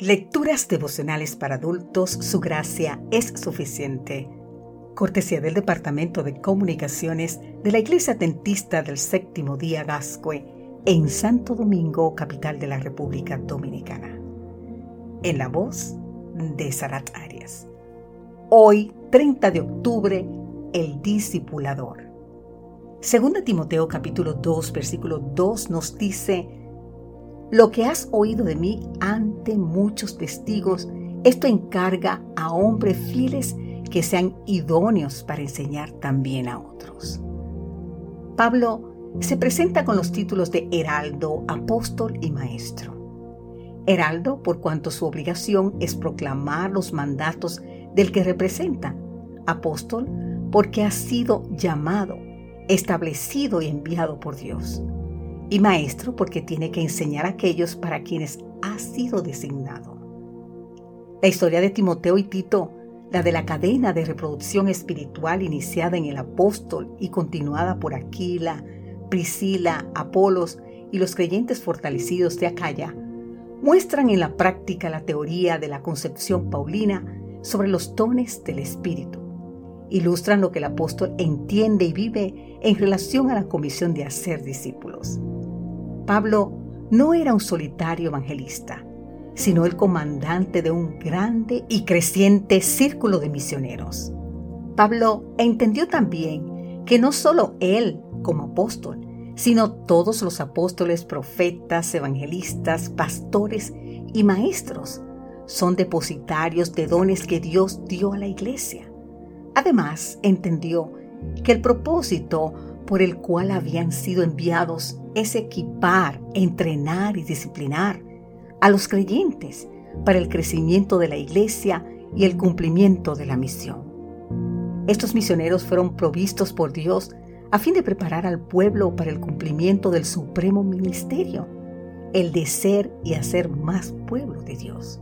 Lecturas devocionales para adultos, su gracia es suficiente. Cortesía del Departamento de Comunicaciones de la Iglesia Dentista del Séptimo Día Gascue en Santo Domingo, capital de la República Dominicana. En la voz de Sarat Arias. Hoy, 30 de octubre, el discipulador. Segunda Timoteo capítulo 2, versículo 2 nos dice, lo que has oído de mí ante muchos testigos, esto encarga a hombres fieles que sean idóneos para enseñar también a otros. Pablo se presenta con los títulos de heraldo, apóstol y maestro. Heraldo por cuanto su obligación es proclamar los mandatos del que representa. Apóstol porque ha sido llamado, establecido y enviado por Dios y maestro porque tiene que enseñar a aquellos para quienes ha sido designado. La historia de Timoteo y Tito, la de la cadena de reproducción espiritual iniciada en el apóstol y continuada por Aquila, Priscila, Apolos y los creyentes fortalecidos de Acaya, muestran en la práctica la teoría de la concepción paulina sobre los dones del Espíritu. Ilustran lo que el apóstol entiende y vive en relación a la comisión de hacer discípulos. Pablo no era un solitario evangelista, sino el comandante de un grande y creciente círculo de misioneros. Pablo entendió también que no solo él como apóstol, sino todos los apóstoles, profetas, evangelistas, pastores y maestros son depositarios de dones que Dios dio a la iglesia. Además, entendió que el propósito por el cual habían sido enviados es equipar, entrenar y disciplinar a los creyentes para el crecimiento de la iglesia y el cumplimiento de la misión. Estos misioneros fueron provistos por Dios a fin de preparar al pueblo para el cumplimiento del supremo ministerio, el de ser y hacer más pueblo de Dios.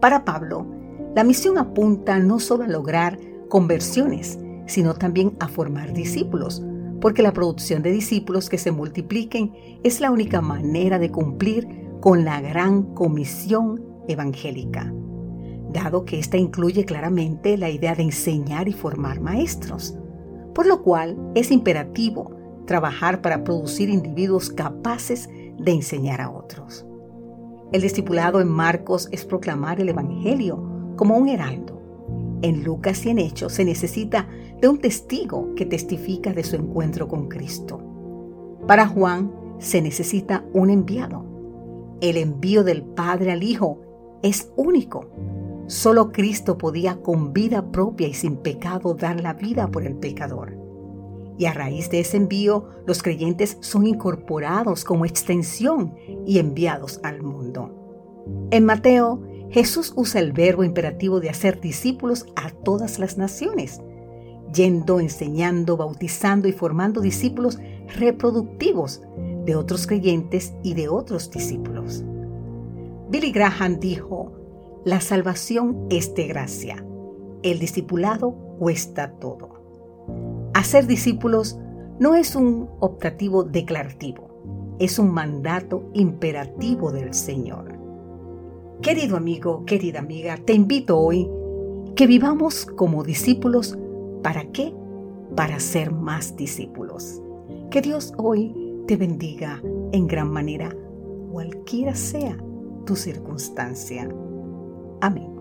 Para Pablo, la misión apunta no solo a lograr conversiones, sino también a formar discípulos, porque la producción de discípulos que se multipliquen es la única manera de cumplir con la gran comisión evangélica, dado que ésta incluye claramente la idea de enseñar y formar maestros, por lo cual es imperativo trabajar para producir individuos capaces de enseñar a otros. El discipulado en Marcos es proclamar el Evangelio como un heraldo. En Lucas y en Hechos se necesita de un testigo que testifica de su encuentro con Cristo. Para Juan se necesita un enviado. El envío del Padre al Hijo es único. Solo Cristo podía con vida propia y sin pecado dar la vida por el pecador. Y a raíz de ese envío, los creyentes son incorporados como extensión y enviados al mundo. En Mateo, Jesús usa el verbo imperativo de hacer discípulos a todas las naciones, yendo, enseñando, bautizando y formando discípulos reproductivos de otros creyentes y de otros discípulos. Billy Graham dijo, la salvación es de gracia, el discipulado cuesta todo. Hacer discípulos no es un optativo declarativo, es un mandato imperativo del Señor. Querido amigo, querida amiga, te invito hoy que vivamos como discípulos ¿Para qué? Para ser más discípulos. Que Dios hoy te bendiga en gran manera, cualquiera sea tu circunstancia. Amén.